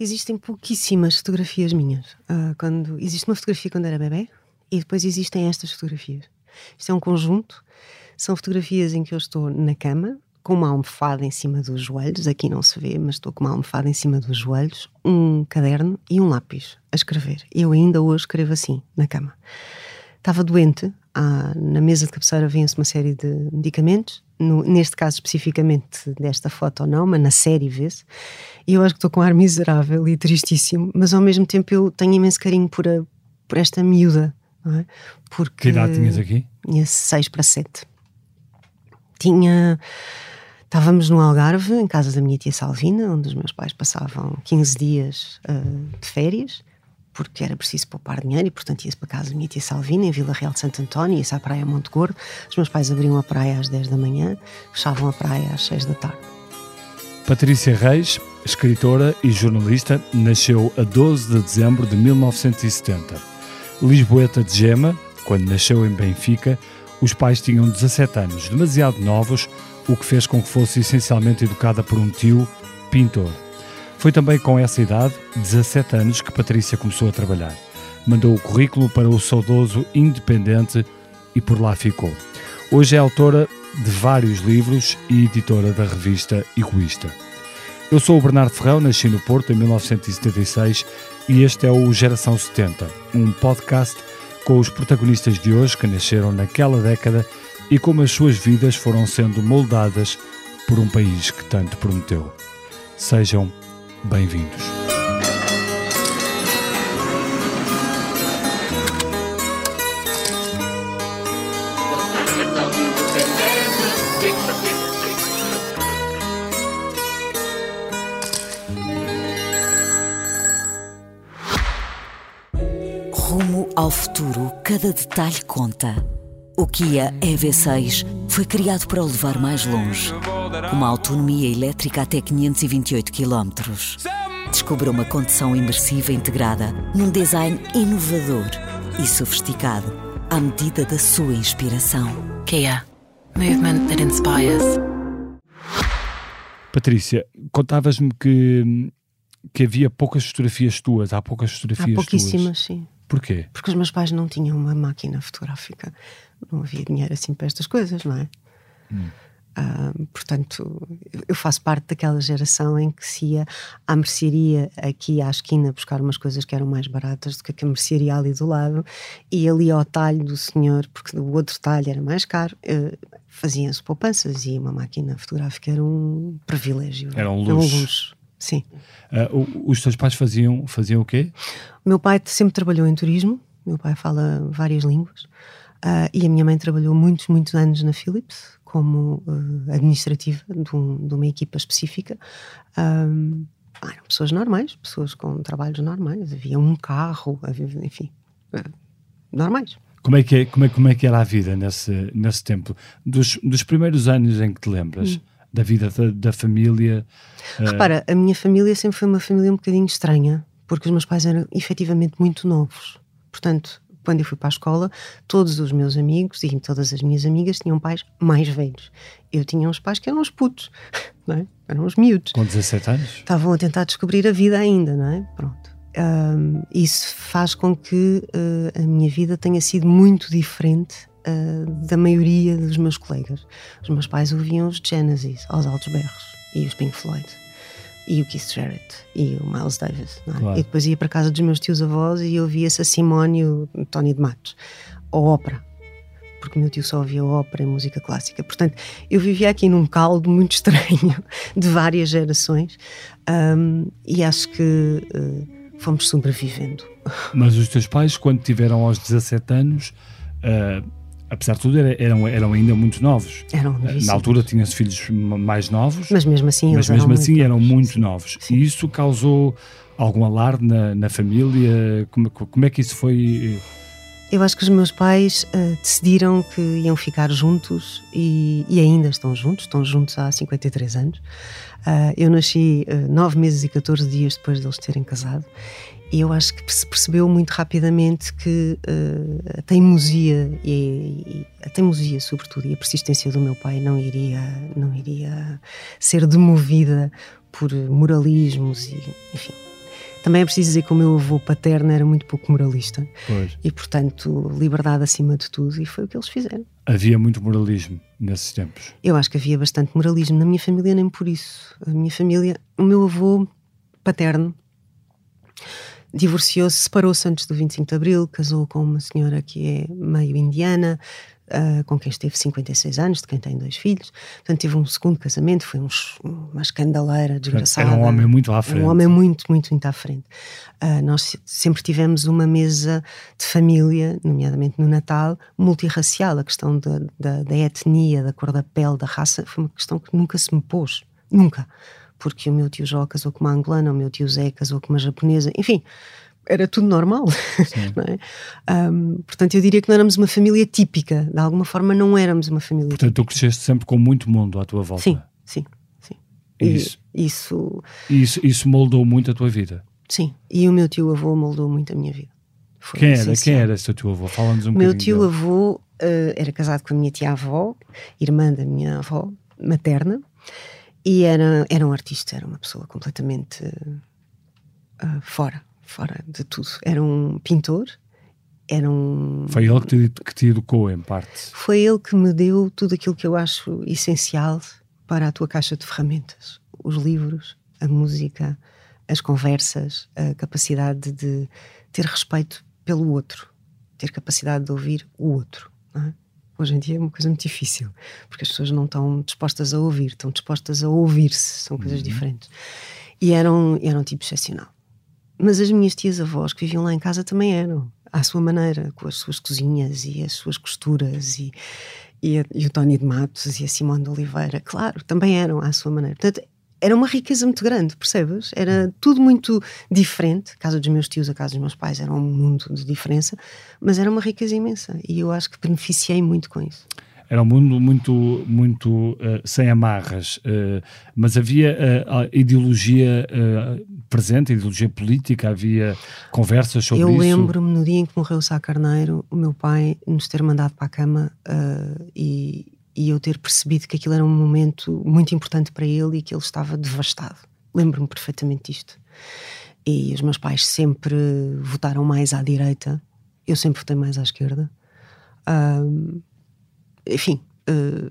Existem pouquíssimas fotografias minhas. Uh, quando Existe uma fotografia quando era bebê e depois existem estas fotografias. Isto é um conjunto. São fotografias em que eu estou na cama, com uma almofada em cima dos joelhos, aqui não se vê, mas estou com uma almofada em cima dos joelhos, um caderno e um lápis a escrever. Eu ainda hoje escrevo assim, na cama. Estava doente, ah, na mesa de cabeceira vinha-se uma série de medicamentos, no, neste caso especificamente desta foto ou não, mas na série vê-se, e eu acho que estou com um ar miserável e tristíssimo, mas ao mesmo tempo eu tenho imenso carinho por, a, por esta miúda, é? Porque que idade tinhas aqui? Tinha 6 para 7. Tinha. Estávamos no Algarve, em casa da minha tia Salvina, onde os meus pais passavam 15 dias uh, de férias, porque era preciso poupar dinheiro e, portanto, ia-se para casa da minha tia Salvina, em Vila Real de Santo António, ia-se à praia Monte Gordo. Os meus pais abriam a praia às 10 da manhã, fechavam a praia às 6 da tarde. Patrícia Reis, escritora e jornalista, nasceu a 12 de dezembro de 1970 Lisboeta de Gema, quando nasceu em Benfica, os pais tinham 17 anos, demasiado novos, o que fez com que fosse essencialmente educada por um tio pintor. Foi também com essa idade, 17 anos, que Patrícia começou a trabalhar. Mandou o currículo para o saudoso Independente e por lá ficou. Hoje é autora de vários livros e editora da revista Egoísta. Eu sou o Bernardo Ferrão, nasci no Porto em 1976 e este é o Geração 70, um podcast com os protagonistas de hoje que nasceram naquela década e como as suas vidas foram sendo moldadas por um país que tanto prometeu. Sejam bem-vindos. Ao futuro, cada detalhe conta. O Kia EV6 foi criado para o levar mais longe. Uma autonomia elétrica até 528 km. Descubra uma condução imersiva integrada num design inovador e sofisticado à medida da sua inspiração. Kia. Movement that inspires. Patrícia, contavas-me que, que havia poucas fotografias tuas, há poucas fotografias há pouquíssimas, tuas. sim. Porquê? Porque os meus pais não tinham uma máquina fotográfica. Não havia dinheiro assim para estas coisas, não é? Hum. Uh, portanto, eu faço parte daquela geração em que se ia à mercearia aqui à esquina buscar umas coisas que eram mais baratas do que a mercearia ali do lado e ali ao talho do senhor, porque o outro talho era mais caro, uh, faziam-se poupanças e uma máquina fotográfica era um privilégio. Era um luxo. Era um luxo. Sim. Uh, os teus pais faziam, faziam o quê? O meu pai sempre trabalhou em turismo, meu pai fala várias línguas, uh, e a minha mãe trabalhou muitos, muitos anos na Philips, como uh, administrativa de, um, de, uma equipa específica. Um, eram pessoas normais, pessoas com trabalhos normais, havia um carro, havia, enfim, normais. Como é, que é, como, é, como é que era a vida nesse, nesse tempo? Dos, dos primeiros anos em que te lembras? Hum da vida da, da família. Repara, uh... a minha família sempre foi uma família um bocadinho estranha, porque os meus pais eram efetivamente muito novos. Portanto, quando eu fui para a escola, todos os meus amigos e todas as minhas amigas tinham pais mais velhos. Eu tinha uns pais que eram os putos, não é? eram os miúdos. Com 17 anos? Estavam a tentar descobrir a vida ainda, não é? Pronto. Um, isso faz com que uh, a minha vida tenha sido muito diferente uh, da maioria dos meus colegas. Os meus pais ouviam os Genesis aos altos berros e os Pink Floyd e o Keith Jarrett e o Miles Davis. É? Claro. E depois ia para casa dos meus tios avós e ouvia-se a Simone e o Tony de Matos, ou ópera, porque o meu tio só ouvia ópera e música clássica. Portanto, eu vivia aqui num caldo muito estranho de várias gerações um, e acho que uh, fomos sobrevivendo. Mas os teus pais, quando tiveram aos 17 anos, uh, apesar de tudo, eram, eram ainda muito novos. Eram novíssimos. Na altura tinham-se filhos mais novos. Mas mesmo assim, mas mesmo eram assim muito eram muito novos. Sim. E isso causou algum alarde na, na família? Como, como é que isso foi? Eu acho que os meus pais uh, decidiram que iam ficar juntos e, e, ainda estão juntos, estão juntos há 53 anos. Uh, eu nasci uh, nove meses e 14 dias depois deles terem casado eu acho que se percebeu muito rapidamente que uh, a teimosia e, e, a teimosia sobretudo e a persistência do meu pai não iria não iria ser demovida por moralismos e enfim Também é preciso dizer que o meu avô paterno era muito pouco moralista. Pois. E, portanto, liberdade acima de tudo. E foi o que eles fizeram. Havia muito moralismo nesses tempos. Eu acho que havia bastante moralismo. Na minha família, nem por isso. A minha família, o meu avô paterno divorciou-se, separou-se antes do 25 de Abril, casou com uma senhora que é meio indiana, uh, com quem esteve 56 anos, de quem tem dois filhos. Portanto, tive um segundo casamento, foi um, uma escandaleira desgraçada. Era um homem muito à frente. Um homem muito, muito, muito à frente. Uh, nós sempre tivemos uma mesa de família, nomeadamente no Natal, multirracial. A questão da, da, da etnia, da cor da pele, da raça, foi uma questão que nunca se me pôs. Nunca porque o meu tio Jó casou com uma angolana, o meu tio Zé casou com uma japonesa, enfim, era tudo normal. É? Um, portanto, eu diria que não éramos uma família típica, de alguma forma não éramos uma família Portanto, típica. tu cresceste sempre com muito mundo à tua volta. Sim, sim, sim. Isso, e, isso, isso, isso moldou muito a tua vida. Sim, e o meu tio avô moldou muito a minha vida. Foi quem era? Quem era esse teu avô? Fala-nos um o Meu tio dele. avô uh, era casado com a minha tia avó, irmã da minha avó materna, e era, era um artista, era uma pessoa completamente uh, fora, fora de tudo. Era um pintor, era um. Foi ele que te, que te educou, em parte. Foi ele que me deu tudo aquilo que eu acho essencial para a tua caixa de ferramentas: os livros, a música, as conversas, a capacidade de ter respeito pelo outro, ter capacidade de ouvir o outro. Não é? Hoje em dia é uma coisa muito difícil, porque as pessoas não estão dispostas a ouvir, estão dispostas a ouvir-se, são coisas uhum. diferentes. E eram, eram um tipo excepcional. Mas as minhas tias-avós que viviam lá em casa também eram, à sua maneira, com as suas cozinhas e as suas costuras, e, e, a, e o Tony de Matos e a Simone de Oliveira, claro, também eram à sua maneira. Portanto, era uma riqueza muito grande, percebes? Era tudo muito diferente. A casa dos meus tios, a casa dos meus pais era um mundo de diferença, mas era uma riqueza imensa e eu acho que beneficiei muito com isso. Era um mundo muito, muito uh, sem amarras, uh, mas havia uh, ideologia presente, ideologia política, havia conversas sobre eu isso. Eu lembro-me no dia em que morreu o Sá Carneiro, o meu pai nos ter mandado para a cama e, e eu ter percebido que aquilo era um momento muito importante para ele e que ele estava devastado. Lembro-me perfeitamente disto. E os meus pais sempre votaram mais à direita, eu sempre votei mais à esquerda. Um, enfim, uh,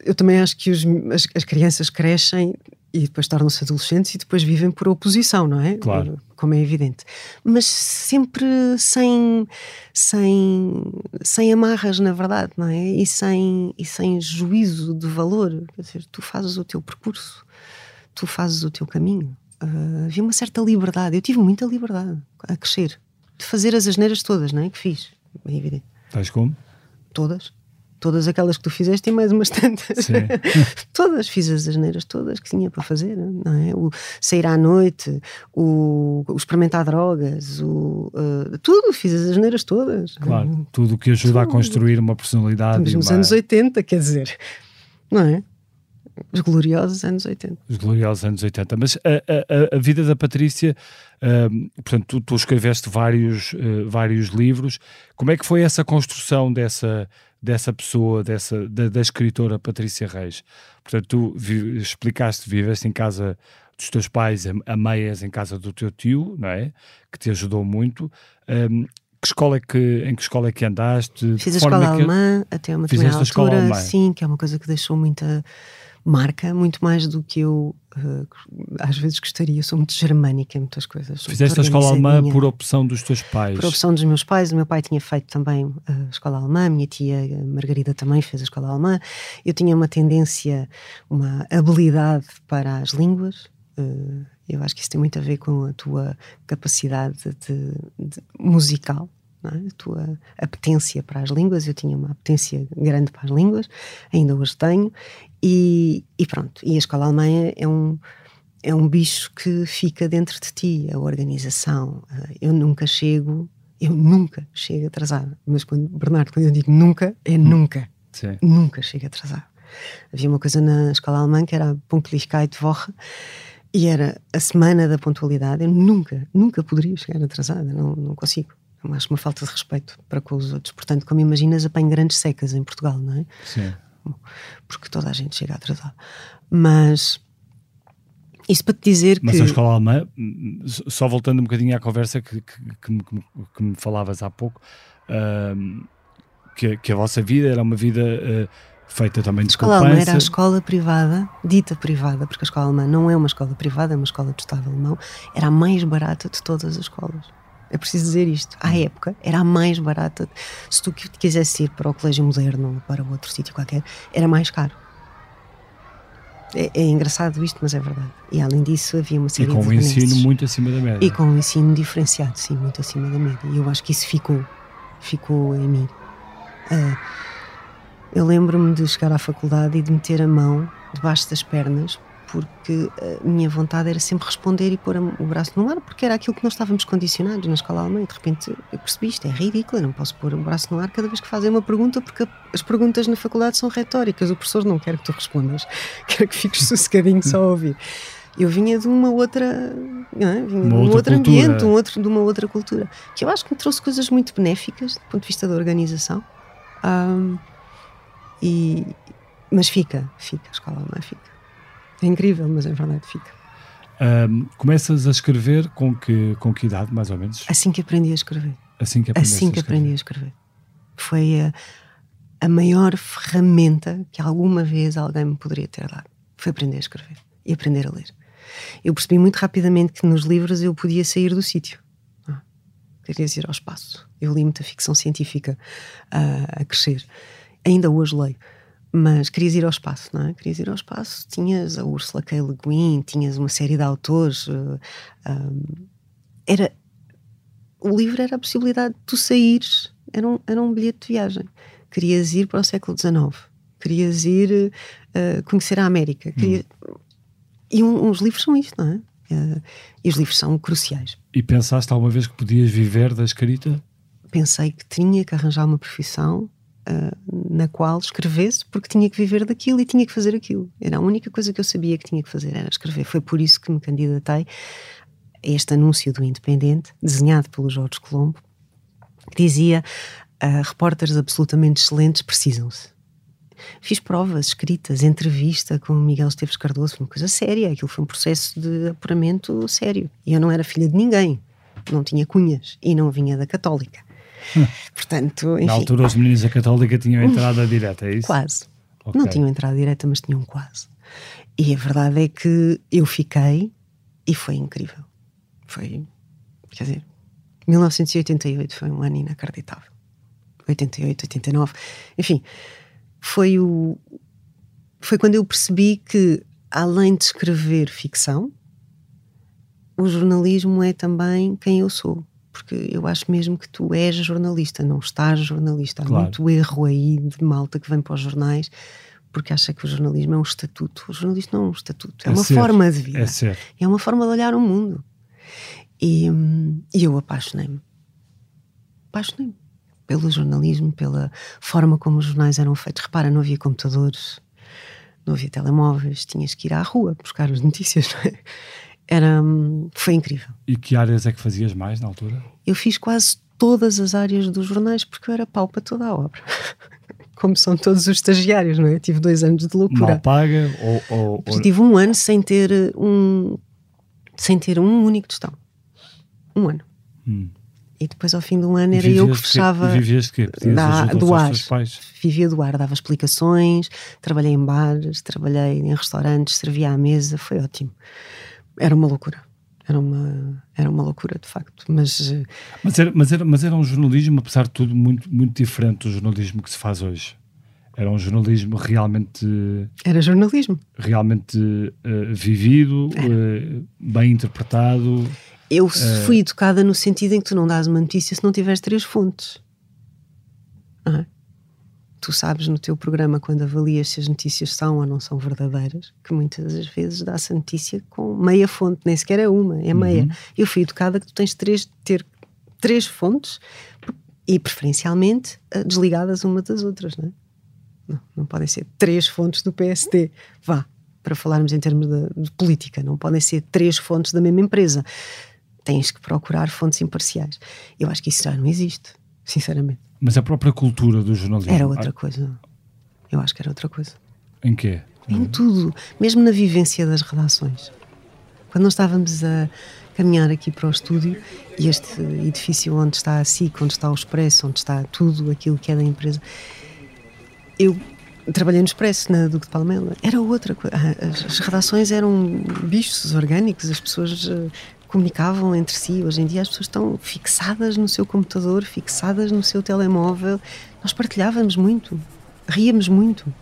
eu também acho que os, as, as, crianças crescem e depois tornam-se adolescentes e depois vivem por oposição, não é? Claro. Como é evidente. Mas sempre sem, sem, sem amarras, na verdade, não é? E sem, e sem juízo de valor. Quer dizer, tu fazes o teu percurso, tu fazes o teu caminho. Uh, havia uma certa liberdade. Eu tive muita liberdade a crescer, de fazer as asneiras todas, não é? Que fiz, é evidente. Estás como? Todas todas aquelas que tu fizeste e mais umas tantas. todas, fiz as asneiras todas que tinha para fazer, não é? O sair à noite, o, o experimentar drogas, o, uh, tudo, fiz as asneiras todas. Claro, tudo o que ajuda tudo. a construir uma personalidade. Estamos nos uma... anos 80, quer dizer, não é? Os gloriosos anos 80. Os gloriosos anos 80. Mas a, a, a vida da Patrícia, uh, portanto, tu, tu, escreveste vários, uh, vários livros. Como é que foi essa construção dessa, dessa pessoa, dessa, da, da escritora Patrícia Reis? Portanto, tu vi, explicaste, viveste em casa dos teus pais, a, a meias em casa do teu tio, não é? Que te ajudou muito. Um, que escola é que, em que escola é que andaste? Fiz a escola que... alemã até uma determinada altura, sim, que é uma coisa que deixou muita marca muito mais do que eu uh, às vezes gostaria. Sou muito germânica em muitas coisas. Fizeste a escola alemã por opção dos teus pais? Por opção dos meus pais. O meu pai tinha feito também a escola alemã, a minha tia Margarida também fez a escola alemã. Eu tinha uma tendência, uma habilidade para as línguas. Uh, eu acho que isso tem muito a ver com a tua capacidade de, de musical, é? a tua apetência para as línguas. Eu tinha uma apetência grande para as línguas, ainda hoje tenho, e, e pronto. E a escola alemã é um, é um bicho que fica dentro de ti, a organização. Eh, eu nunca chego, eu nunca chego atrasado. Mas quando, Bernardo, quando eu digo nunca, é hum. nunca. Sim. Nunca chego atrasado. Havia uma coisa na escola alemã que era a Punktlichkeit Woche e era a semana da pontualidade. Eu nunca, nunca poderia chegar atrasada, não, não consigo. Eu acho uma falta de respeito para com os outros. Portanto, como imaginas, apanho grandes secas em Portugal, não é? Sim. Porque toda a gente chega atrasada. Mas Isso para te dizer Mas que. a escola alemã, só voltando um bocadinho à conversa que, que, que, me- que me- falavas há pouco, hum, que, que a vossa vida era uma vida eh, feita também de escola alemã era a escola privada, dita privada, porque a escola alemã não é uma escola privada, é uma escola do Estado alemão, era a mais barata de todas as escolas. É preciso dizer isto. À época, era a mais barata. Se tu qui- quisesse ir para o colégio moderno ou para outro sítio qualquer, era mais caro. É, é engraçado isto, mas é verdade. E além disso, havia uma E série com de um ensino muito acima da média. E com um ensino diferenciado, sim, muito acima da média. E eu acho que isso ficou, ficou em mim. Ah, eu lembro-me de chegar à faculdade e de meter a mão debaixo das pernas, porque a minha vontade era sempre responder e pôr o braço no ar, porque era aquilo que nós estávamos condicionados na escola alemã. E de repente eu percebi isto, é ridículo, eu não posso pôr o braço no ar cada vez que fazem uma pergunta, porque as perguntas na faculdade são retóricas. O professor não quer que tu respondas, quer que fiques sossegadinho só a ouvir. Eu vinha de uma outra, é? vinha de um outra outro cultura. ambiente, um outro, de uma outra cultura, que eu acho que me trouxe coisas muito benéficas do ponto de vista da organização. Ahm, e, mas fica, fica, a escola alemã fica. É incrível, mas é verdade, fica. Hum, começas a escrever com que, com que idade, mais ou menos? Assim que aprendi a escrever. Assim que assim que a escrever. aprendi a escrever. Foi a, a maior ferramenta que alguma vez alguém me poderia ter dado. Foi aprender a escrever e aprender a ler. Eu percebi muito rapidamente que nos livros eu podia sair do sítio. Ah, Queria ir ao espaço. Eu li muita ficção científica ah, a crescer. Ainda hoje leio. Mas querias ir ao espaço, não é? Querias ir ao espaço. Tinhas a Ursula K. Le Guin, tinhas uma série de autores. ah, ah, era, o livro era a possibilidade de tu saíres, era um, era um bilhete de viagem. Querias ir para o século XIX, querias ir eh, conhecer a América. queria- E um- uns livros são isto, não é? Eh, e os livros são cruciais. E pensaste alguma vez que podias viver da escrita? Pensei que tinha que arranjar uma profissão eh, na qual escrevesse, porque tinha que viver daquilo e tinha que fazer aquilo. Era a única coisa que eu sabia que tinha que fazer, era escrever. Foi por isso que me candidatei a este anúncio do Independente, desenhado pelo Jorge Colombo, que dizia: ah, repórteres absolutamente excelentes precisam-se. Fiz provas escritas, entrevista com o Miguel Esteves Cardoso, foi uma coisa séria, aquilo foi um processo de apuramento sério. E eu não era filha de ninguém, não tinha cunhas e não vinha da Católica. Portanto, enfim, Na altura, os meninos da Católica tinham entrada direta, é isso? quase. Ok. Não tinham entrada direta, mas tinham quase. E a verdade é que eu fiquei e foi incrível. Foi, quer dizer, 1988 foi um ano inacreditável. 88, 89, enfim, foi o foi quando eu percebi que além de escrever ficção, o jornalismo é também quem eu sou. Porque eu acho mesmo que tu és jornalista, não estás jornalista. Há Claro. muito erro aí de malta que vem para os jornais porque acha que o jornalismo é um estatuto. O jornalismo não é um estatuto, é, É uma ser, forma de vida. É ser. É uma forma de olhar o mundo. E, hum, e eu apaixonei-me. Apaixonei-me pelo jornalismo, pela forma como os jornais eram feitos. Repara, não havia computadores, não havia telemóveis, tinhas que ir à rua buscar as notícias. não é? Era, hum, foi incrível. E que áreas é que fazias mais na altura? Eu fiz quase todas as áreas dos jornais porque eu era pau para toda a obra. Como são todos os estagiários, não é? Tive dois anos de loucura. Mal paga ou, ou, ou- Tive um ano sem ter um sem ter um único tostão. Um ano. Hum. E depois ao fim do ano era eu que fechava. E vivias de quê? Pedias da- do ar. Vivia do ar, dava explicações, trabalhei em bares, trabalhei em restaurantes, servia à mesa, foi ótimo. Era uma loucura. Era uma, era uma loucura, de facto. Mas eh, Mas era, mas, era, mas era um jornalismo, apesar de tudo, muito, muito diferente do jornalismo que se faz hoje. Era um jornalismo realmente, era jornalismo. realmente eh, vivido, eh, bem interpretado. Eu Eh. fui educada no sentido em que tu não dás uma notícia se não tiveres três fontes. Não é? Tu sabes no teu programa, quando avalias se as notícias são ou não são verdadeiras, que muitas das vezes dá-se a notícia com meia fonte, nem sequer é uma, é meia. Eu fui educada que tu tens de três, ter três fontes e preferencialmente eh, desligadas uma das outras, não é? Não, não podem ser três fontes do PSD. Vá, para falarmos em termos de, de política, não podem ser três fontes da mesma empresa. Tens que procurar fontes imparciais. Eu acho que isso já não existe, sinceramente. Mas a própria cultura do jornalismo. Era outra coisa. Eu acho que era outra coisa. Ah, Em quê? Em tudo, mesmo na vivência das redações. Quando nós estávamos a caminhar aqui para o estúdio e este edifício onde está a SIC, onde está o Expresso, onde está tudo aquilo que é da empresa, eu trabalhei no Expresso, na Duque de Palmela. Era outra coisa. Ah, as, redações eram bichos orgânicos, as pessoas uh, comunicavam entre si. Hoje em dia as pessoas estão fixadas no seu computador, fixadas no seu telemóvel. Nós partilhávamos muito, ríamos muito.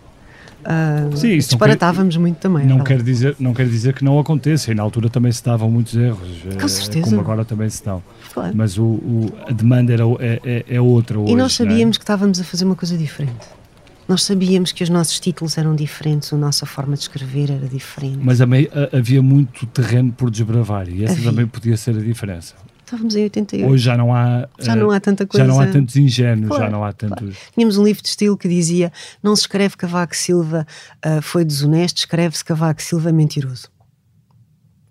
Uh, Sim, disparatávamos quer, muito também. Não quer, dizer, não quer dizer que não aconteça, e na altura também se davam muitos erros, Com eh, certeza. como agora também se dão. Claro. Mas o, o, a demanda era, é, é, é outra hoje. E nós é? sabíamos é? que estávamos a fazer uma coisa diferente. Nós sabíamos que os nossos títulos eram diferentes, a nossa forma de escrever era diferente. Mas havia muito terreno por desbravar e essa havia. também podia ser a diferença. Estávamos em 88. Hoje já não há, já não há tanta coisa. Já não há tantos ingênuos, claro, já não há tantos. Claro. Tínhamos um livro de estilo que dizia: não se escreve Cavaco Silva uh, foi desonesto, escreve-se Cavaco Silva mentiroso.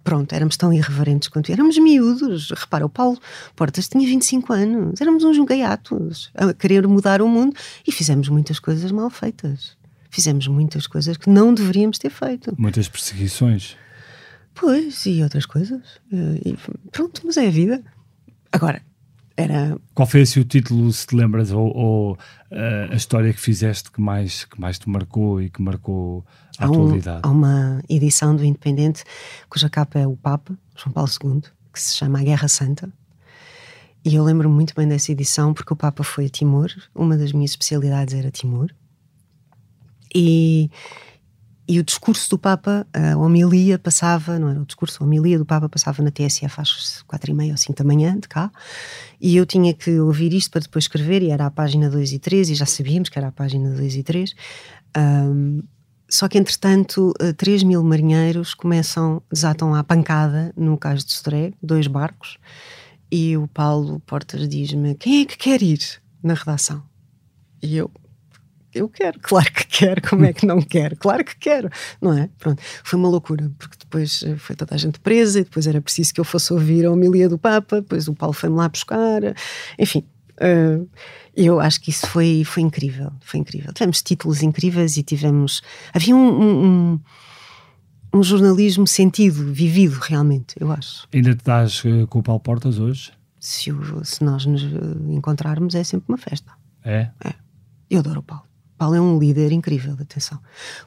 Pronto, éramos tão irreverentes quanto éramos miúdos. Repara, o Paulo Portas tinha 25 anos, éramos uns gaiatos a querer mudar o mundo e fizemos muitas coisas mal feitas. Fizemos muitas coisas que não deveríamos ter feito. Muitas perseguições. Pois, e outras coisas. E pronto, mas é a vida. Agora, era... Qual foi assim o título, se te lembras, ou, ou uh, a história que fizeste que mais, que mais te marcou e que marcou a há atualidade? Um, há uma edição do Independente cuja capa é o Papa, João Paulo II, que se chama A Guerra Santa. E eu lembro muito bem dessa edição porque o Papa foi a Timor, uma das minhas especialidades era Timor. E e o discurso do Papa, a homilia passava, não era o discurso, a homilia do Papa passava na TSF às quatro e meia ou cinco da manhã, de cá, e eu tinha que ouvir isto para depois escrever, e era a página 2 e 3, e já sabíamos que era a página 2 e 3. Um, só que, entretanto, 3 eh, mil marinheiros começam, desatam à pancada no cais de Sodré, dois barcos, e o Paulo Portas diz-me: quem é que quer ir na redação? E eu, eu quero, claro que quero, como é que não quero? Claro que quero, não é? Pronto, foi uma loucura, porque depois eh, foi toda a gente presa e depois era preciso que eu fosse ouvir a homilia do Papa, depois o Paulo foi-me lá buscar, enfim. Uh, eu acho que isso foi, foi incrível, foi incrível. Tivemos títulos incríveis e tivemos. Havia um, um, um jornalismo sentido, vivido realmente, eu acho. Ainda dás uh, com o Paulo Portas hoje? Se, se nós nos encontrarmos, é sempre uma festa. É? É. Eu adoro o Paulo. Paulo é um líder incrível, atenção.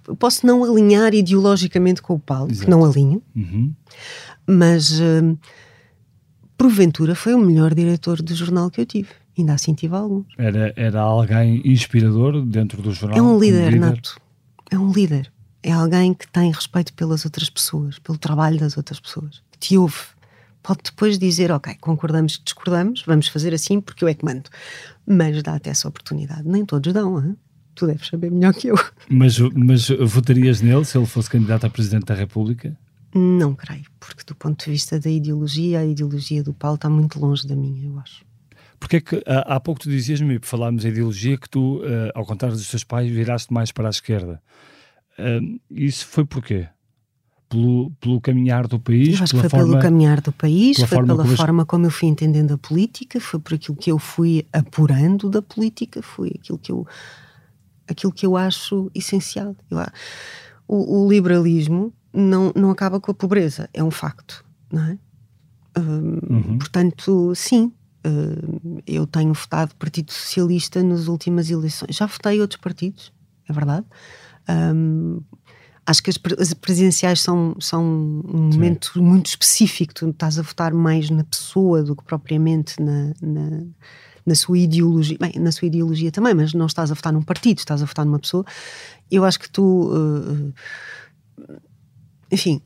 Eu posso não alinhar ideologicamente com o Paulo, Exato. que não alinho, uhum. mas uh, porventura foi o melhor diretor de jornal que eu tive. Ainda assim tive alguns. Era, era alguém inspirador dentro do jornal? É um líder, líder nato. É um líder. É alguém que tem respeito pelas outras pessoas, pelo trabalho das outras pessoas. Te ouve. Pode depois dizer, ok, concordamos que discordamos, vamos fazer assim porque eu é que mando. Mas dá-te essa oportunidade. Nem todos dão, hein? Tu deves saber melhor que eu. Mas, mas votarias nele se ele fosse candidato a Presidente da República? Não creio, porque do ponto de vista da ideologia, a ideologia do Paulo está muito longe da minha, eu acho. Porque é que há, há pouco tu dizias-me, falámos em ideologia, que tu, uh, ao contrário dos teus pais, viraste mais para a esquerda. Uh, isso foi porquê? Pelo, pelo caminhar do país? Eu acho que foi forma, pelo caminhar do país, pela foi forma pela como forma como eu fui entendendo a política, foi por aquilo que eu fui apurando da política, foi aquilo que eu aquilo que eu acho essencial. Eu, o, o, liberalismo não, não acaba com a pobreza, é um facto, não é? uhum. Portanto, sim, uh, eu tenho votado Partido Socialista nas últimas eleições. Já votei outros partidos, é verdade. Um, acho que as, presidenciais são, são um momento sim. muito específico. Tu estás a votar mais na pessoa do que propriamente na, na na sua ideologia, bem, na sua ideologia também, mas não estás a votar num partido, estás a votar numa pessoa. Eu acho que tu, uh, enfim,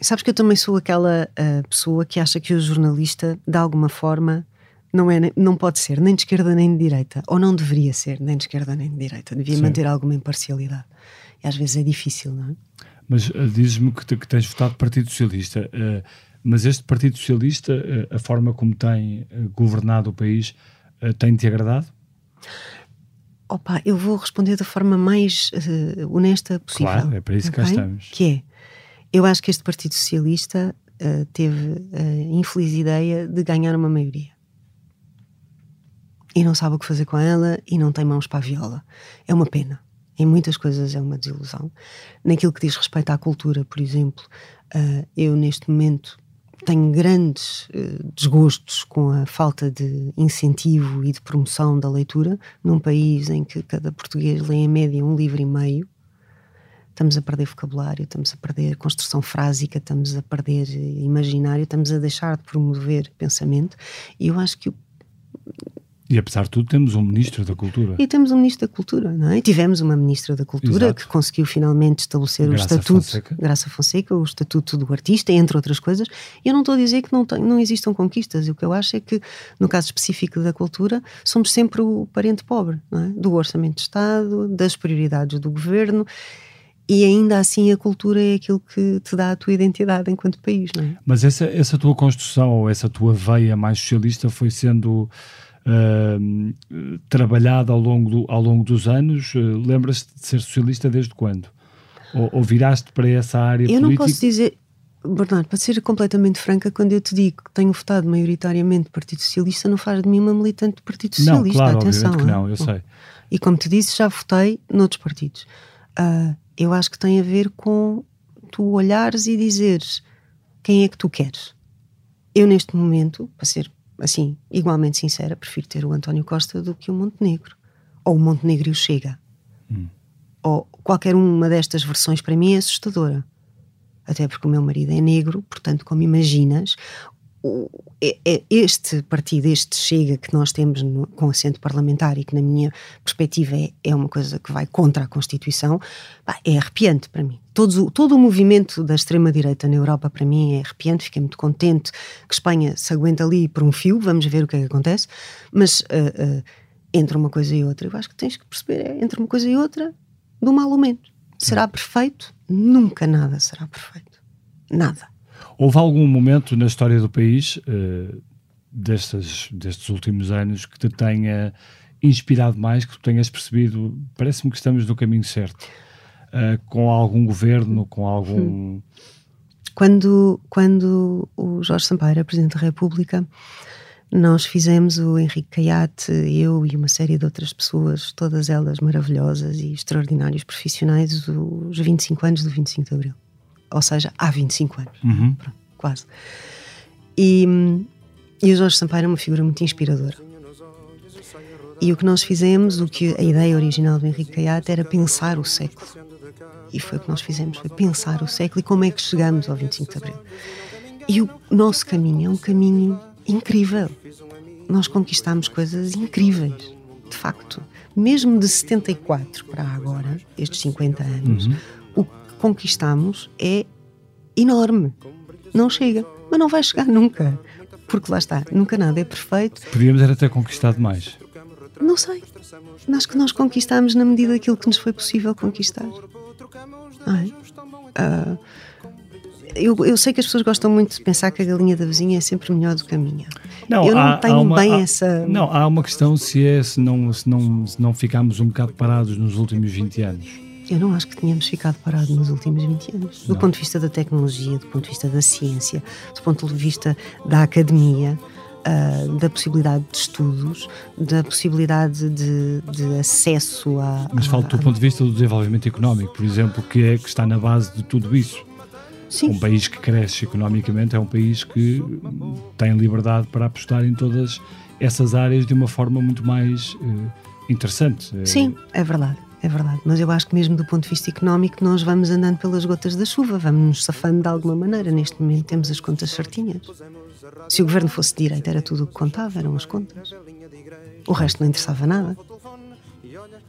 sabes que eu também sou aquela uh, pessoa que acha que o jornalista, de alguma forma, não, é, não pode ser nem de esquerda nem de direita, ou não deveria ser nem de esquerda nem de direita, devia Sim. manter alguma imparcialidade. E às vezes é difícil, não é? Mas uh, dizes-me que, que, tens votado Partido Socialista, uh, mas este Partido Socialista, uh, a forma como tem governado o país, tem-te agradado? Opa, eu vou responder da forma mais uh, honesta possível. Claro, é para isso okay? que cá estamos. Que é, eu acho que este Partido Socialista uh, teve a infeliz ideia de ganhar uma maioria. E não sabe o que fazer com ela e não tem mãos para a viola. É uma pena. Em muitas coisas é uma desilusão. Naquilo que diz respeito à cultura, por exemplo, Uh, eu, neste momento, tenho grandes uh, desgostos com a falta de incentivo e de promoção da leitura num país em que cada português lê em média um livro e meio. Estamos a perder vocabulário, estamos a perder construção frásica, estamos a perder imaginário, estamos a deixar de promover pensamento. E eu acho que o e apesar de tudo, temos um Ministro da Cultura. E temos um Ministro da Cultura, não é? E tivemos uma Ministra da Cultura Exato. que conseguiu finalmente estabelecer Graça o Estatuto, Fonseca. Graça Fonseca, o Estatuto do Artista, entre outras coisas. E eu não estou a dizer que não, tem, não existam conquistas. O que eu acho é que, no caso específico da cultura, somos sempre o parente pobre, é? Do Orçamento de Estado, das prioridades do governo. E ainda assim a cultura é aquilo que te dá a tua identidade enquanto país, não é? Mas essa, essa tua construção, ou essa tua veia mais socialista foi sendo uh, trabalhado ao longo, do, ao longo dos anos? Uh, Lembras-te de ser socialista desde quando? Ou, ou viraste para essa área eu política? Eu não posso dizer, Bernardo, para ser completamente franca, quando eu te digo que tenho votado maioritariamente Partido Socialista, não faz de mim uma militante do Partido Socialista. Não, claro, Atenção, que não, eu Bom, sei. E como te disse, já votei noutros partidos. Uh, eu acho que tem a ver com tu olhares e dizeres quem é que tu queres. Eu, neste momento, para ser assim, igualmente sincera, prefiro ter o António Costa do que o Montenegro. Ou o Montenegro e o Chega. Hum. Ou qualquer uma destas versões para mim é assustadora. Até porque o meu marido é negro, portanto, como imaginas, este partido, este Chega que nós temos no, com assento parlamentar e que, na minha perspectiva, é, é uma coisa que vai contra a Constituição, pá, é arrepiante para mim. Todo, todo o movimento da extrema-direita na Europa, para mim, é arrepiante. Fiquei muito contente que Espanha se aguenta ali por um fio, vamos ver o que é que acontece, mas uh, uh, entre uma coisa e outra, eu acho que tens que perceber, é, entre uma coisa e outra, do mal aumento. Será perfeito? Nunca nada será perfeito. Nada. Houve algum momento na história do país, uh, destes, destes últimos anos, que te tenha inspirado mais, que tu tenhas percebido, parece-me que estamos no caminho certo, uh, com algum governo, com algum... Hum. Quando, quando o Jorge Sampaio era Presidente da República, nós fizemos o Henrique Caiate, eu e uma série de outras pessoas, todas elas maravilhosas e extraordinários profissionais, os 25 anos do 25 de Abril ou seja, há 25 anos, uhum. Pronto, quase. E, e o Jorge Sampaio é uma figura muito inspiradora. E o que nós fizemos, o que a ideia original do Henrique Caiate era pensar o século. E foi o que nós fizemos, foi pensar o século e como é que chegamos ao 25 de Abril. E o nosso caminho é um caminho incrível. Nós conquistámos coisas incríveis, de facto. Mesmo de 74 para agora, estes 50 anos, uhum conquistamos é enorme. Não chega, mas não vai chegar nunca. Porque lá está, nunca nada é perfeito. Podíamos era ter conquistado mais. Não sei. Acho que nós conquistamos na medida daquilo que nos foi possível conquistar. Ai. Uh, eu, eu, sei que as pessoas gostam muito de pensar que a galinha da vizinha é sempre melhor do que a minha. Não, eu não há, tenho há uma, bem há, essa. Não, há uma questão se é se não, se, não, se não ficámos um bocado parados nos últimos 20 anos. Eu não acho que tenhamos ficado parados nos últimos 20 anos. Do não. ponto de vista da tecnologia, do ponto de vista da ciência, do ponto de vista da academia, uh, da possibilidade de estudos, da possibilidade de, de acesso a. Mas falo do ponto de vista do desenvolvimento económico, por exemplo, que é que está na base de tudo isso. Sim. Um país que cresce economicamente é um país que tem liberdade para apostar em todas essas áreas de uma forma muito mais uh, interessante. Sim, é verdade é verdade. Mas eu acho que mesmo do ponto de vista económico nós vamos andando pelas gotas da chuva, vamos nos safando de alguma maneira. Neste momento temos as contas certinhas. Se o governo fosse de direita era tudo o que contava, eram as contas. O resto não interessava nada.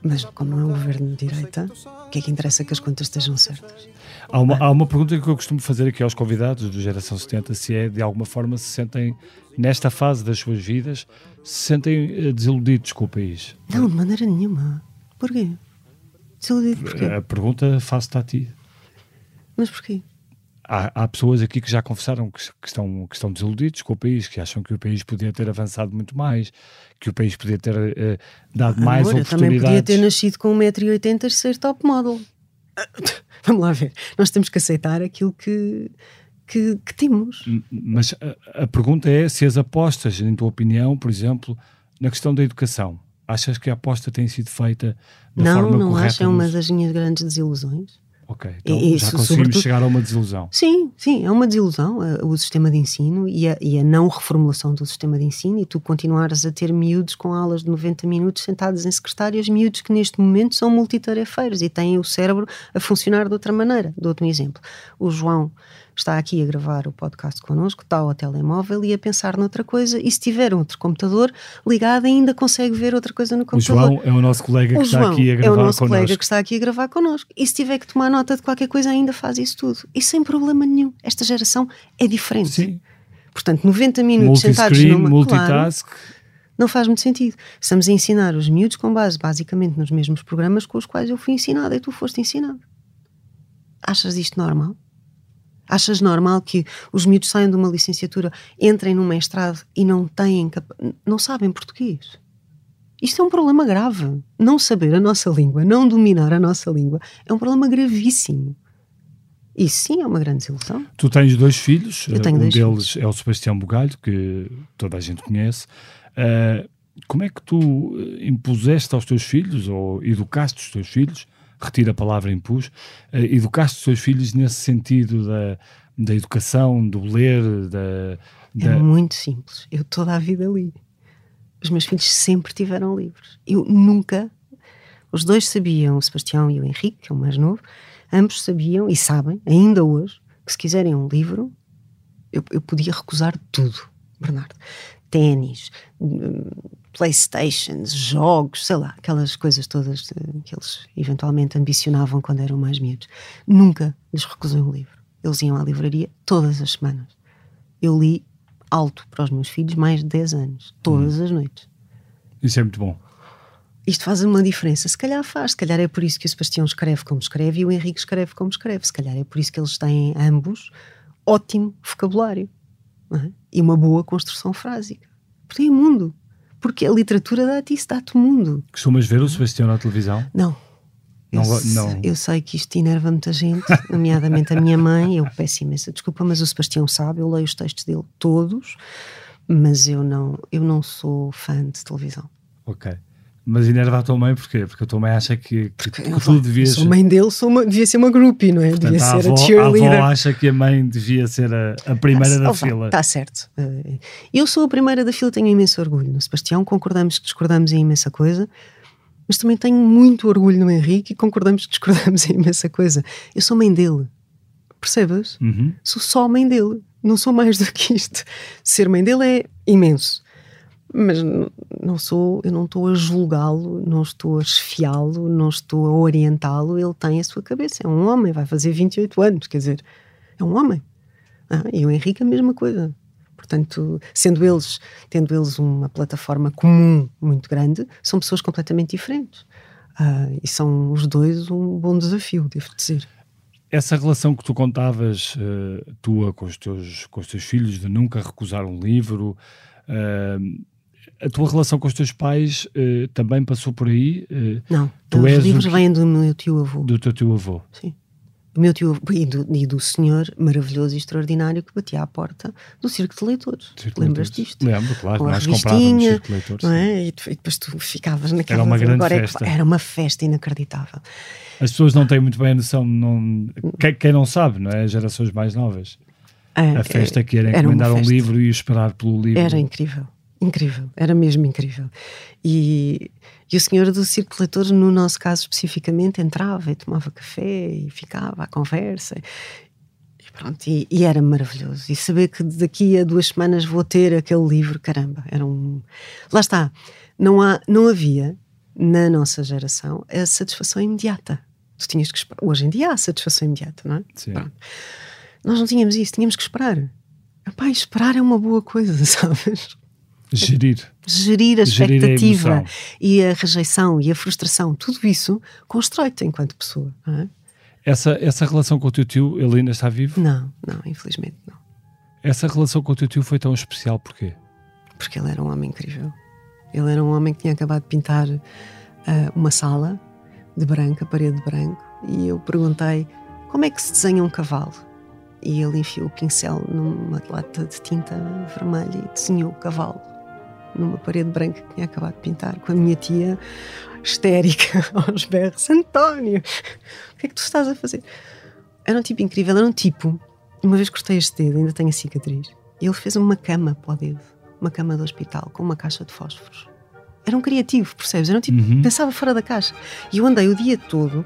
Mas como não é um governo de direita, o que é que interessa que as contas estejam certas? Há uma, há uma pergunta que eu costumo fazer aqui aos convidados do Geração 70, se é de alguma forma se sentem, nesta fase das suas vidas, se sentem eh, desiludidos com o país. Não, de maneira nenhuma. Porquê? Desiludido porquê? A pergunta faço-te a ti. Mas porquê? Há, há, pessoas aqui que já confessaram que, que, estão, que estão desiludidos com o país, que acham que o país podia ter avançado muito mais, que o país podia ter uh, dado ah, mais amor, oportunidades. Eu também podia ter nascido com 1,80m e ser top model. Vamos lá ver. Nós temos que aceitar aquilo que, que, que temos. Mas a, a pergunta é se as apostas, em tua opinião, por exemplo, na questão da educação, Achas que a aposta tem sido feita da não, forma não correta? Não, não acho. É uma das minhas grandes desilusões. Ok, então e, já conseguimos chegar a uma desilusão. Sim, sim, é uma desilusão o sistema de ensino e a, e a, não reformulação do sistema de ensino e tu continuares a ter miúdos com aulas de 90 minutos sentados em secretárias, miúdos que neste momento são multitarefeiros e têm o cérebro a funcionar de outra maneira. Dou-te um exemplo. O João está aqui a gravar o podcast connosco, está ao telemóvel e a pensar noutra coisa, e se tiver outro computador ligado, ainda consegue ver outra coisa no computador. O João é o nosso colega que o está João aqui a gravar connosco. É o nosso connosco. colega que está aqui a gravar connosco. E se tiver que tomar nota de qualquer coisa, ainda faz isso tudo. E sem problema nenhum. Esta geração é diferente. Sim. Portanto, 90 minutos sentados numa... multitask... Claro, não faz muito sentido. Estamos a ensinar os miúdos com base, basicamente, nos mesmos programas com os quais eu fui ensinada e tu foste ensinado. Achas isto normal? Achas normal que os miúdos saiam de uma licenciatura, entrem num mestrado e não têm não sabem português? Isto é um problema grave. Não saber a nossa língua, não dominar a nossa língua, é um problema gravíssimo. Isso sim é uma grande desilusão. Tu tens dois filhos, Eu tenho um dois deles filhos. é o Sebastião Bugalho, que toda a gente conhece. Uh, como é que tu impuseste aos teus filhos, ou educaste os teus filhos, retira a palavra impus, uh, educaste os teus filhos nesse sentido da, da educação, do ler, da, da... É muito simples. Eu toda a vida li. Os meus filhos sempre tiveram livros. Eu nunca. Os dois sabiam, o Sebastião e o Henrique, que é o mais novo, ambos sabiam e sabem, ainda hoje, que se quiserem um livro, eu, eu podia recusar tudo, Bernardo. Ténis, hum, Playstations, jogos, sei lá, aquelas coisas todas que eles eventualmente ambicionavam quando eram mais miúdos. Nunca lhes recusei um livro. Eles iam à livraria todas as semanas. Eu li alto para os meus filhos mais de 10 anos, todas hum. as noites. Isso é muito bom. Isto faz uma diferença. Se calhar faz, se calhar é por isso que o Sebastião escreve como escreve e o Henrique escreve como escreve. Se calhar é por isso que eles têm ambos ótimo vocabulário é? e uma boa construção frásica. Porque é mundo porque a literatura dá-te isso, dá-te o mundo. Costumas ver o Sebastião na televisão? Não. Não, eu, não. eu sei que isto enerva muita gente, nomeadamente a minha mãe. Eu peço imensa desculpa, mas o Sebastião sabe, eu leio os textos dele todos, mas eu não, eu não sou fã de televisão. Ok. Mas enerva a tua mãe porquê? Porque a tua mãe acha que, que, que tu devias. Sou mãe dele, sou uma, devia ser uma groupie, não é? Portanto, devia a ser avó, a cheerleader. A avó acha que a mãe devia ser a, a primeira ah, da oh, fila. Está certo. Eh, eu sou a primeira da fila, tenho imenso orgulho. No Sebastião concordamos que discordamos em imensa coisa, mas também tenho muito orgulho no Henrique e concordamos que discordamos em imensa coisa. Eu sou mãe dele. Percebes? Uhum. Sou só mãe dele. Não sou mais do que isto. Ser mãe dele é imenso mas não sou, eu não estou a julgá-lo, não estou a esfiá-lo, não estou a orientá-lo, ele tem a sua cabeça, é um homem, vai fazer 28 anos, quer dizer, é um homem. Ah, e o Henrique a mesma coisa. Portanto, sendo eles, tendo eles uma plataforma comum muito grande, são pessoas completamente diferentes. Ah, e são os dois um bom desafio, devo dizer. Essa relação que tu contavas, uh, tua com os, teus, com os teus filhos, de nunca recusar um livro, uh, a tua relação com os teus pais uh, também passou por aí? Uh, não, tu os livros vêm do meu tio avô. Do teu tio avô? Sim. Do meu tio e do, e do senhor maravilhoso e extraordinário que batia à porta do Circo de Leitores. Lembras disto? Lembro, claro. Com nós comprávamos Circo de Leitores. Não é? e, depois tu ficavas naquela... Era uma grande Agora festa. É era uma festa inacreditável. As pessoas não têm muito bem a noção, não, quem, quem não sabe, não é? As gerações mais novas. É, a festa que era encomendar era um livro e esperar pelo livro. Era incrível. Incrível, era mesmo incrível. E, e o senhor do Leitores, no nosso caso especificamente, entrava e tomava café e ficava à conversa. E pronto, e, e, era maravilhoso. E saber que daqui a duas semanas vou ter aquele livro, caramba, era um. Lá está, não, há, não havia na nossa geração a satisfação imediata. Tu tinhas que esperar. Hoje em dia há satisfação imediata, não é? Sim. Pronto. Nós não tínhamos isso, tínhamos que esperar. Epá, esperar é uma boa coisa, sabes? Gerir. Gerir a expectativa a e a rejeição e a frustração, tudo isso constrói-te enquanto pessoa. É? Essa, essa relação com o teu tio, ele ainda está vivo? Não, não, infelizmente não. Essa relação com o teu tio foi tão especial porquê? Porque ele era um homem incrível. Ele era um homem que tinha acabado de pintar uh, uma sala de branco, a parede de branco, e eu perguntei como é que se desenha um cavalo? E ele enfiou o pincel numa lata de tinta vermelha e desenhou o cavalo numa parede branca que tinha acabado de pintar, com a minha tia histérica aos berros: António, o que é que tu estás a fazer? Era um tipo incrível, era um tipo. Uma vez cortei este dedo, ainda tenho a cicatriz. Ele fez uma cama para o dedo, uma cama do hospital, com uma caixa de fósforos. Era um criativo, percebes? Era um tipo Uhum. pensava fora da caixa. E eu andei o dia todo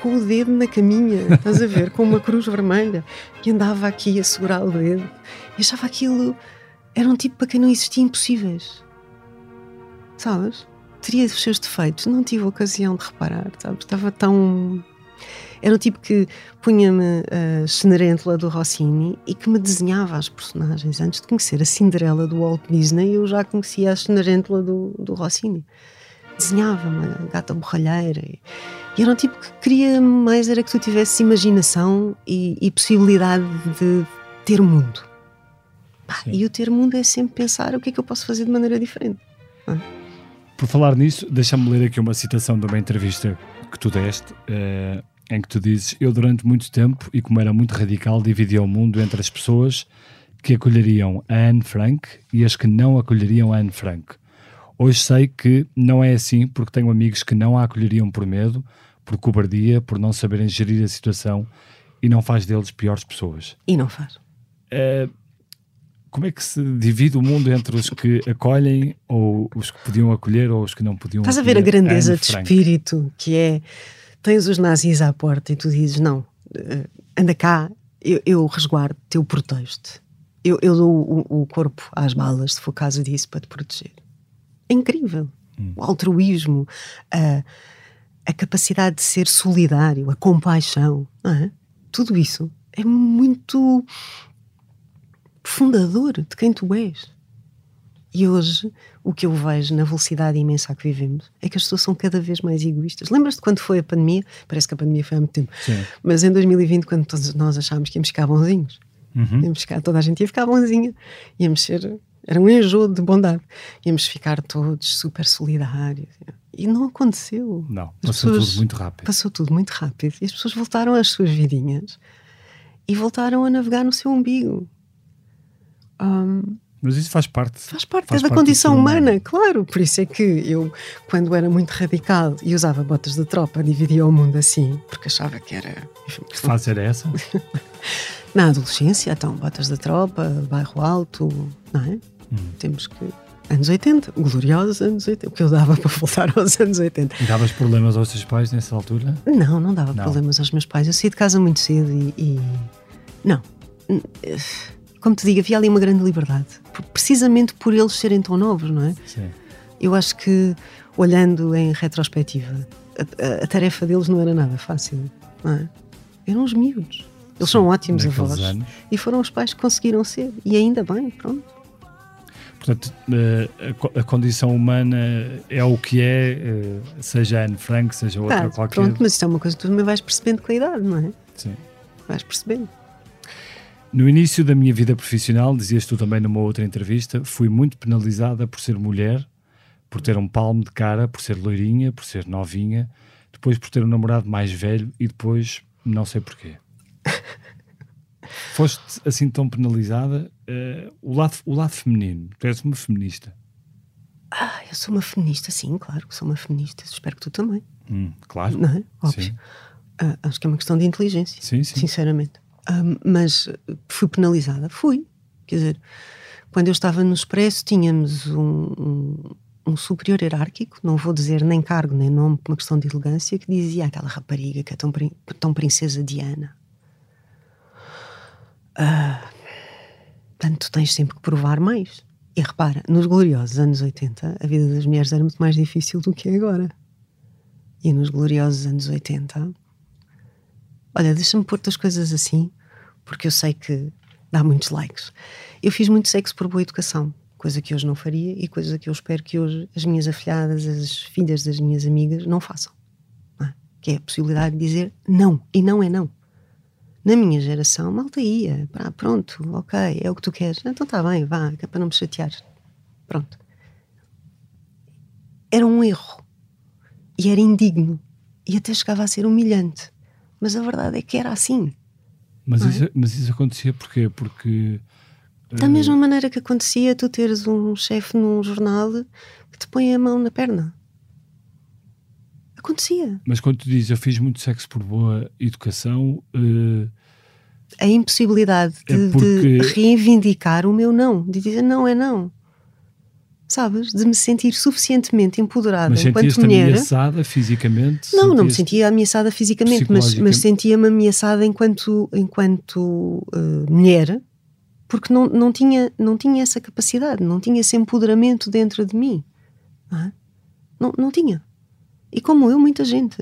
com o dedo na caminha, estás a ver, com uma cruz vermelha, e andava aqui a segurar o dedo. E achava aquilo. Era um tipo para quem não existia impossíveis. Sabes? Teria os seus defeitos, não tive ocasião de reparar, sabes? Estava tão. Era um tipo que punha-me a Cenerentola do Rossini e que me desenhava as personagens. Antes de conhecer a Cinderela do Walt Disney, eu já conhecia a Cenerentola do, do Rossini. Desenhava-me a gata borralheira. E, e era um tipo que queria mais era que tu tivesses imaginação e, e possibilidade de ter o mundo. Sim. e o ter mundo é sempre pensar o que é que eu posso fazer de maneira diferente. Por falar nisso, deixa-me ler aqui uma citação de uma entrevista que tu deste, eh, em que tu dizes: Eu, durante muito tempo, e como era muito radical, dividia o mundo entre as pessoas que acolheriam a Anne Frank e as que não acolheriam a Anne Frank. Hoje sei que não é assim, porque tenho amigos que não a acolheriam por medo, por cobardia, por não saberem gerir a situação e não faz deles piores pessoas. E não faz. Eh, como é que se divide o mundo entre os que acolhem ou os que podiam acolher ou os que não podiam Estás a ver a acolher grandeza de espírito que é tens os nazis à porta e tu dizes não, eh, anda cá, eu, eu resguardo, eu protejo-te. Eu, eu dou o, o corpo às balas se for caso disso para te proteger. É incrível. O altruísmo, a, a capacidade de ser solidário, a compaixão, é? tudo isso é muito fundador de quem tu és. E hoje, o que eu vejo na velocidade imensa a que vivemos é que as pessoas são cada vez mais egoístas. Lembras-te quando foi a pandemia? Parece que a pandemia foi há muito tempo. Sim. Mas em 2020, quando todos nós achámos que íamos ficar bonzinhos, Uhum. íamos ficar, toda a gente ia ficar bonzinha, íamos ser. Era um enjoo de bondade. Íamos ficar todos super solidários. E não aconteceu. Não, As passou pessoas- tudo muito rápido. Passou tudo muito rápido. E as pessoas voltaram às suas vidinhas e voltaram a navegar no seu umbigo. Hum, Mas isso faz parte. Faz parte Faz é da parte condição humana, claro. Por isso é que eu, quando era muito radical e usava botas de tropa, dividia o mundo assim, porque achava que era. enfim, Que fase era essa? Na adolescência, então, botas de tropa, bairro alto, não é? Hum. Temos que. Anos 80, gloriosos anos 80, o que eu dava para voltar aos anos 80. E davas problemas aos teus pais nessa altura? Não, não dava Não. problemas aos meus pais. Eu saí de casa muito cedo e. e- Não. Como te digo, havia ali uma grande liberdade. Precisamente por eles serem tão novos, não é? Sim. Eu acho que, olhando em retrospectiva, a, a- a tarefa deles não era nada fácil, não é? Eram os miúdos. Eles são ótimos avós. anos. E foram os pais que conseguiram ser. E ainda bem, pronto. Portanto, eh, a, co- a condição humana é o que é, eh, seja a Anne Frank, seja outra Tá, qualquer. pronto, mas isto é uma coisa que tu também vais percebendo com a idade, não é? Sim. Vais percebendo. No início da minha vida profissional, dizias tu também numa outra entrevista, fui muito penalizada por ser mulher, por ter um palmo de cara, por ser loirinha, por ser novinha, depois por ter um namorado mais velho e depois não sei porquê. Foste assim tão penalizada? Eh, o, lado, o lado feminino, tu és uma feminista. Ah, eu sou uma feminista, sim, claro que sou uma feminista. Espero que tu também, Hum, claro. não é? Óbvio. Ah, acho que é uma questão de inteligência. Sim, sim. sinceramente. Mas fui penalizada? Fui. Quer dizer, quando eu estava no Expresso, tínhamos um, um, um superior hierárquico, não vou dizer nem cargo nem nome, por uma questão de elegância, que dizia aquela rapariga que é tão, tão princesa Diana. Ah, portanto, tens sempre que provar mais. E repara, nos gloriosos anos 80, a vida das mulheres era muito mais difícil do que é agora. E nos gloriosos anos 80, Olha, deixa-me pôr-te as coisas assim, porque eu sei que dá muitos likes. Eu fiz muito sexo por boa educação, coisa que hoje não faria e coisa que eu espero que hoje as minhas afilhadas, as filhas das minhas amigas, não façam. não é? Que é a possibilidade de dizer não, e não é não. Na minha geração, malta ia, pá, pronto, ok, é o que tu queres. Então está bem, vá, é para não me chatear. Pronto. Era um erro. E era indigno. E até chegava a ser humilhante. Mas a verdade é que era assim. Mas, é? isso, mas isso acontecia porquê? Porque Da mesma maneira que acontecia tu teres um chefe num jornal que te põe a mão na perna. Acontecia. Mas quando tu dizes eu fiz muito sexo por boa educação. Uh, a impossibilidade de, é porque... de, reivindicar o meu não, de dizer não é não. Sabes? De me sentir suficientemente empoderada mas enquanto mulher. ameaçada fisicamente? Não, não me sentia ameaçada fisicamente, mas, mas sentia-me ameaçada enquanto, enquanto uh, mulher, porque não, não, tinha, não tinha essa capacidade, não tinha esse empoderamento dentro de mim. Não, é? não, não tinha. E como eu, muita gente.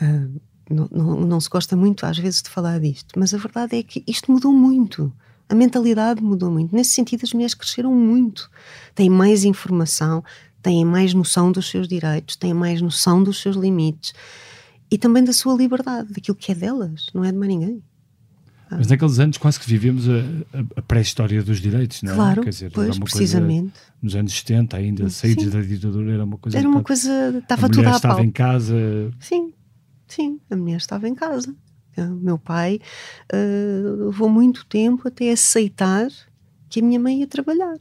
Uh, não, não, não, se gosta muito, às vezes, de falar disto, mas a verdade é que isto mudou muito. A mentalidade mudou muito. Nesse sentido, as mulheres cresceram muito. Têm mais informação, têm mais noção dos seus direitos, têm mais noção dos seus limites e também da sua liberdade, daquilo que é delas, não é de mais ninguém. Mas naqueles anos quase que vivíamos a, a pré-história dos direitos, não é? Claro, Quer dizer, pois, precisamente. Coisa, nos anos 70 ainda, saídos da ditadura, era uma coisa... Era uma coisa, estava tudo à estava em casa... Sim, sim, a mulher estava em casa. O meu pai uh, levou muito tempo até aceitar que a minha mãe ia trabalhar.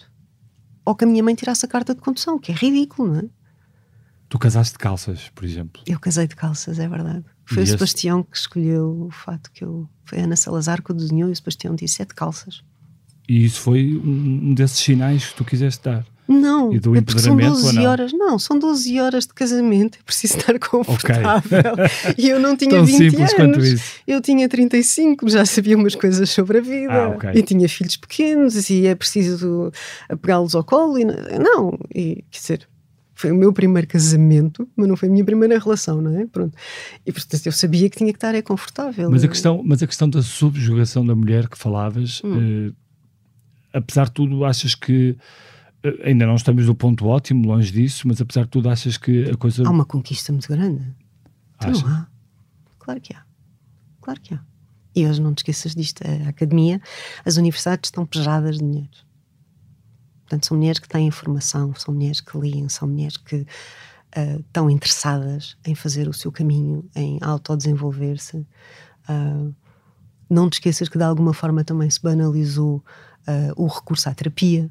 Ou que a minha mãe tirasse a carta de condução, que é ridículo, não é? Tu casaste de calças, por exemplo. Eu casei de calças, é verdade. Foi e o. Sebastião que escolheu o fato que eu. Foi a Ana Salazar que o desenhou e o Sebastião disse: é de calças. E isso foi um desses sinais que tu quiseste dar. Não, e do é são 12 não? horas. Não, são 12 horas de casamento. É preciso estar confortável. Okay. e eu não tinha Tão 20 simples anos. Quanto isso. Eu tinha 35, já sabia umas coisas sobre a vida. Ah, okay. E tinha filhos pequenos e é preciso pegá-los ao colo. E não, e, quer dizer, foi o meu primeiro casamento, mas não foi a minha primeira relação, não é? Pronto. E portanto eu sabia que tinha que estar é confortável. Mas a questão, mas a questão da subjugação da mulher que falavas, hum. eh, apesar de tudo, achas que ainda não estamos no ponto ótimo, longe disso, mas apesar de tudo, achas que a coisa. Há uma conquista muito grande. Então Acha? Não há. Claro que há. Claro que há. E hoje não te esqueças disto: a academia, as universidades estão pejadas de dinheiro Portanto, são mulheres que têm informação, são mulheres que leem, são mulheres que uh, estão interessadas em fazer o seu caminho, em autodesenvolver-se. Uh, não te esqueças que de alguma forma também se banalizou uh, o recurso à terapia.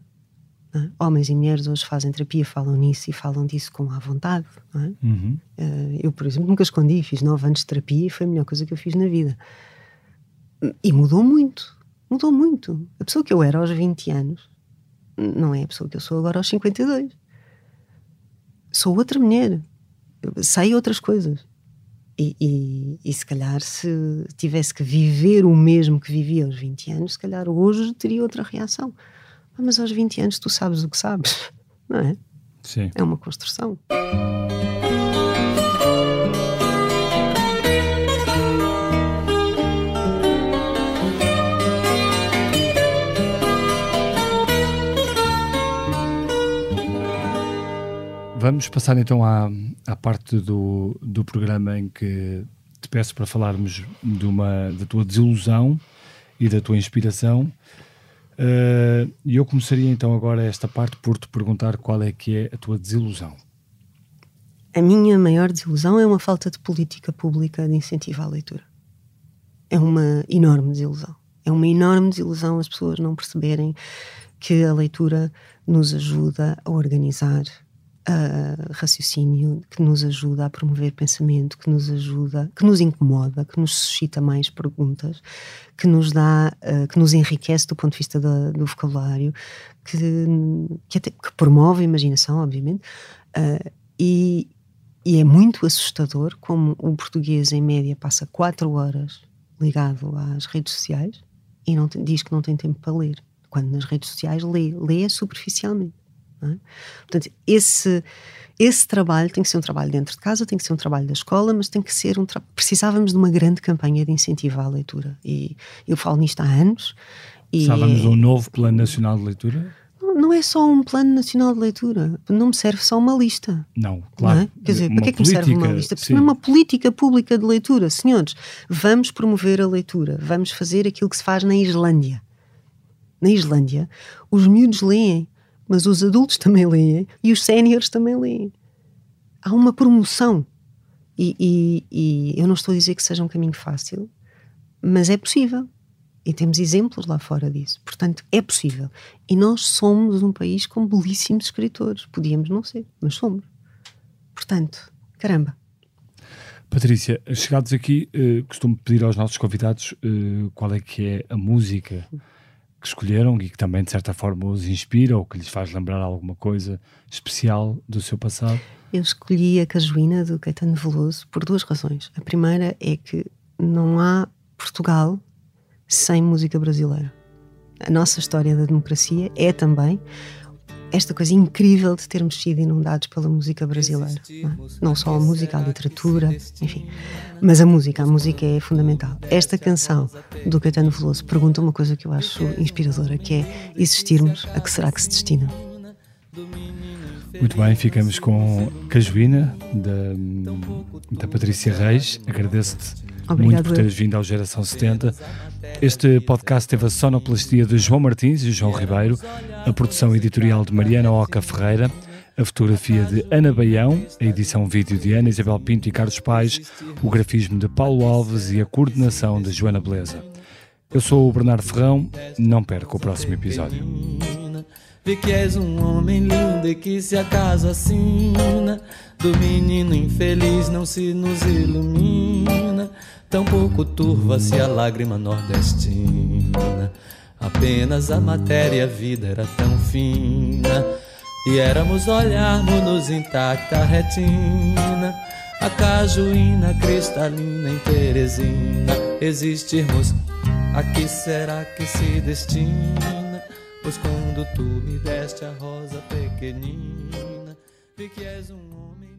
É? Homens e mulheres hoje fazem terapia, falam nisso e falam disso com à vontade. É? Uhum. Uh, eu, por exemplo, nunca escondi, fiz nove anos de terapia e foi a melhor coisa que eu fiz na vida. E mudou muito, mudou muito. A pessoa que eu era aos 20 anos não é a pessoa que eu sou agora aos 52. Sou outra mulher. sei outras coisas. E, e, e, se calhar, se tivesse que viver o mesmo que vivia aos 20 anos, se calhar hoje teria outra reação. Ah, mas aos 20 anos tu sabes o que sabes, não é? Sim. É uma construção. Vamos passar então à, à parte do, do programa em que te peço para falarmos de uma, da tua desilusão e da tua inspiração. Uh, e eu começaria então agora esta parte por te perguntar qual é que é a tua desilusão. A minha maior desilusão é uma falta de política pública de incentivo à leitura. É uma enorme desilusão. É uma enorme desilusão as pessoas não perceberem que a leitura nos ajuda a organizar uh, raciocínio que nos ajuda a promover pensamento, que nos ajuda, que nos incomoda, que nos suscita mais perguntas, que nos dá, uh, que nos enriquece do ponto de vista do, do vocabulário, que, que, até, que, promove a imaginação, obviamente, uh, e, e é muito assustador como o português, em média, passa quatro horas ligado às redes sociais e não tem, diz que não tem tempo para ler. Quando nas redes sociais lê, lê superficialmente. É? Portanto, esse, esse trabalho tem que ser um trabalho dentro de casa, tem que ser um trabalho da escola, mas tem que ser um precisávamos de uma grande campanha de incentivo à leitura. E eu falo nisto há anos. Precisávamos de um novo Plano Nacional de Leitura? Não, é só um Plano Nacional de Leitura. Não me serve só uma lista. Não, claro. Não é? Quer dizer, para que é que me serve uma lista? Porque não é uma política pública de leitura. Senhores, vamos promover a leitura. Vamos fazer aquilo que se faz na Islândia. Na Islândia, os miúdos leem mas os adultos também leem e os séniores também leem. Há uma promoção. E, e, e, eu não estou a dizer que seja um caminho fácil, mas é possível. E temos exemplos lá fora disso. Portanto, é possível. E nós somos um país com belíssimos escritores. Podíamos não ser, mas somos. Portanto, caramba. Patrícia, chegados aqui, uh, costumo pedir aos nossos convidados uh, qual é que é a música que escolheram e que também, de certa forma, os inspira ou que lhes faz lembrar alguma coisa especial do seu passado. Eu escolhi a Cajuína do Caetano Veloso por duas razões. A primeira é que não há Portugal sem música brasileira. A nossa história da democracia é também esta coisa incrível de termos sido inundados pela música brasileira. Não, é? não, só a música, a literatura, enfim. Mas a música, a música é fundamental. Esta canção do Caetano Veloso pergunta uma coisa que eu acho inspiradora, que é existirmos, a que será que se destina? Muito bem, ficamos com Cajuína, da, da Patrícia Reis. Agradeço-te muito por teres vindo ao Geração 70. Este podcast teve a sonoplastia de João Martins e João Ribeiro, a produção editorial de Mariana Oca Ferreira, a fotografia de Ana Baião, a edição vídeo de Ana Isabel Pinto e Carlos Pais, o grafismo de Paulo Alves e a coordenação de Joana Beleza. Eu sou o Bernardo Ferrão, não perca o próximo episódio. Vê que és um homem lindo e que se acaso assina Do menino infeliz não se nos ilumina Tampouco turva-se a lágrima nordestina Apenas a matéria a vida era tão fina E éramos olharmos-nos intacta retina A cajuína cristalina em Teresina Existirmos, a que será que se destina? Pois quando tu me deste a rosa pequenina, vi que és um homem.